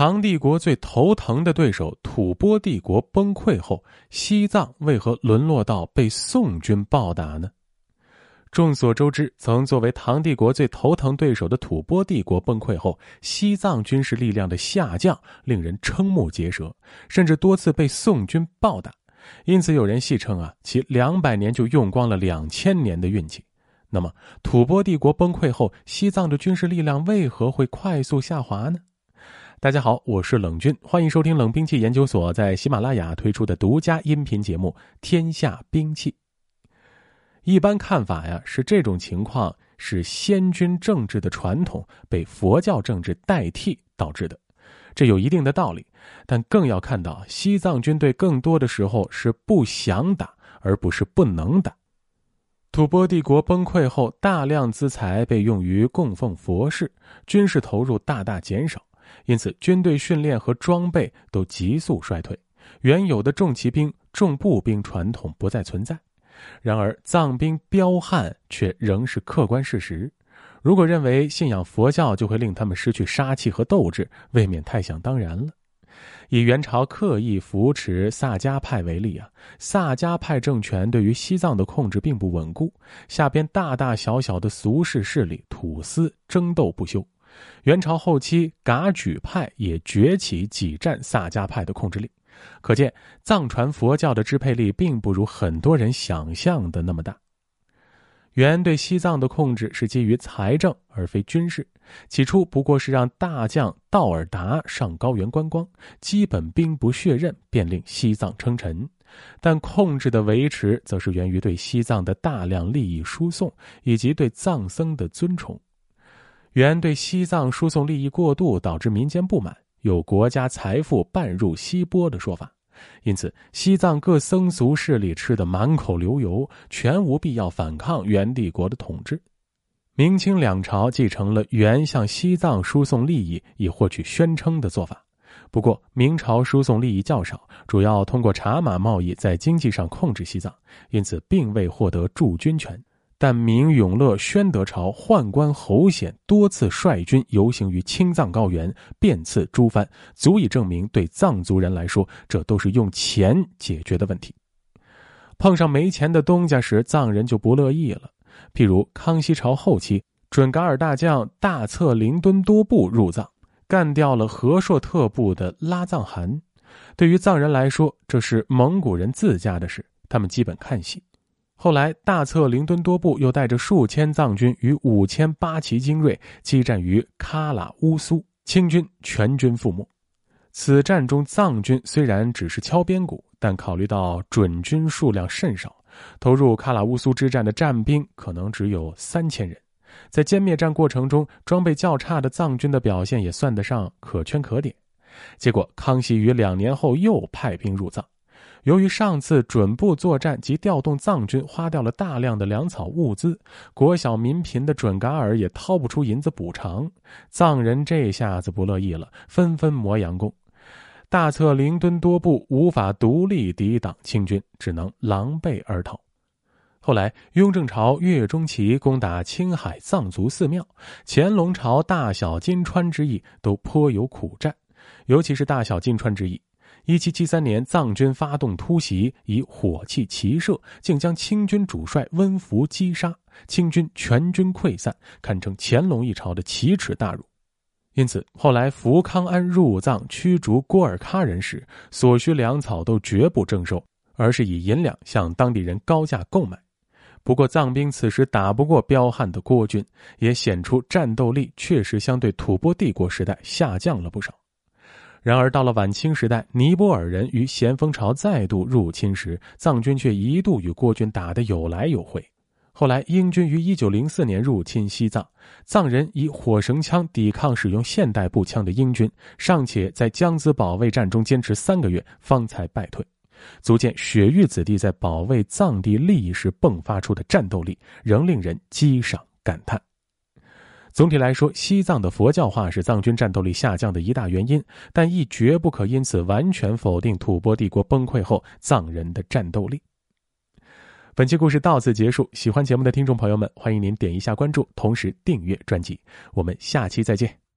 唐帝国最头疼的对手吐蕃帝国崩溃后，西藏为何沦落到被宋军暴打呢？众所周知，曾作为唐帝国最头疼对手的吐蕃帝国崩溃后，西藏军事力量的下降令人瞠目结舌，甚至多次被宋军暴打。因此，有人戏称啊，其两百年就用光了两千年的运气。那么，吐蕃帝国崩溃后，西藏的军事力量为何会快速下滑呢？大家好，我是冷军，欢迎收听冷兵器研究所在喜马拉雅推出的独家音频节目《天下兵器》。一般看法呀，是这种情况是先军政治的传统被佛教政治代替导致的，这有一定的道理。但更要看到，西藏军队更多的时候是不想打，而不是不能打。吐蕃帝国崩溃后，大量资财被用于供奉佛事，军事投入大大减少。因此，军队训练和装备都急速衰退，原有的重骑兵、重步兵传统不再存在。然而，藏兵彪悍却仍是客观事实。如果认为信仰佛教就会令他们失去杀气和斗志，未免太想当然了。以元朝刻意扶持萨迦派为例啊，萨迦派政权对于西藏的控制并不稳固，下边大大小小的俗世势力土司争斗不休。元朝后期，噶举派也崛起，挤占萨迦派的控制力。可见，藏传佛教的支配力并不如很多人想象的那么大。元对西藏的控制是基于财政而非军事，起初不过是让大将道尔达上高原观光，基本兵不血刃便令西藏称臣。但控制的维持，则是源于对西藏的大量利益输送以及对藏僧的尊崇。元对西藏输送利益过度，导致民间不满，有国家财富半入西波的说法，因此西藏各僧俗势力吃得满口流油，全无必要反抗元帝国的统治。明清两朝继承了元向西藏输送利益以获取宣称的做法，不过明朝输送利益较少，主要通过茶马贸易在经济上控制西藏，因此并未获得驻军权。但明永乐、宣德朝宦官侯显多次率军游行于青藏高原，遍刺诸藩，足以证明对藏族人来说，这都是用钱解决的问题。碰上没钱的东家时，藏人就不乐意了。譬如康熙朝后期，准噶尔大将大策灵敦多部入藏，干掉了和硕特部的拉藏汗。对于藏人来说，这是蒙古人自家的事，他们基本看戏。后来，大策灵敦多部又带着数千藏军与五千八旗精锐激战于喀喇乌苏，清军全军覆没。此战中，藏军虽然只是敲边鼓，但考虑到准军数量甚少，投入喀喇乌苏之战的战兵可能只有三千人。在歼灭战过程中，装备较差的藏军的表现也算得上可圈可点。结果，康熙于两年后又派兵入藏。由于上次准部作战及调动藏军花掉了大量的粮草物资，国小民贫的准噶尔也掏不出银子补偿，藏人这下子不乐意了，纷纷磨洋工。大策灵敦多部无法独立抵挡清军，只能狼狈而逃。后来，雍正朝岳钟琪攻打青海藏族寺庙，乾隆朝大小金川之役都颇有苦战，尤其是大小金川之役。一七七三年，藏军发动突袭，以火器齐射，竟将清军主帅温福击杀，清军全军溃散，堪称乾隆一朝的奇耻大辱。因此，后来福康安入藏驱逐郭尔喀人时，所需粮草都绝不征收，而是以银两向当地人高价购买。不过，藏兵此时打不过彪悍的郭军，也显出战斗力确实相对吐蕃帝国时代下降了不少。然而，到了晚清时代，尼泊尔人于咸丰朝再度入侵时，藏军却一度与郭军打得有来有回。后来，英军于一九零四年入侵西藏，藏人以火绳枪抵抗使用现代步枪的英军，尚且在江孜保卫战中坚持三个月，方才败退。足见雪域子弟在保卫藏地利益时迸发出的战斗力，仍令人激赏感叹。总体来说，西藏的佛教化是藏军战斗力下降的一大原因，但亦绝不可因此完全否定吐蕃帝国崩溃后藏人的战斗力。本期故事到此结束，喜欢节目的听众朋友们，欢迎您点一下关注，同时订阅专辑。我们下期再见。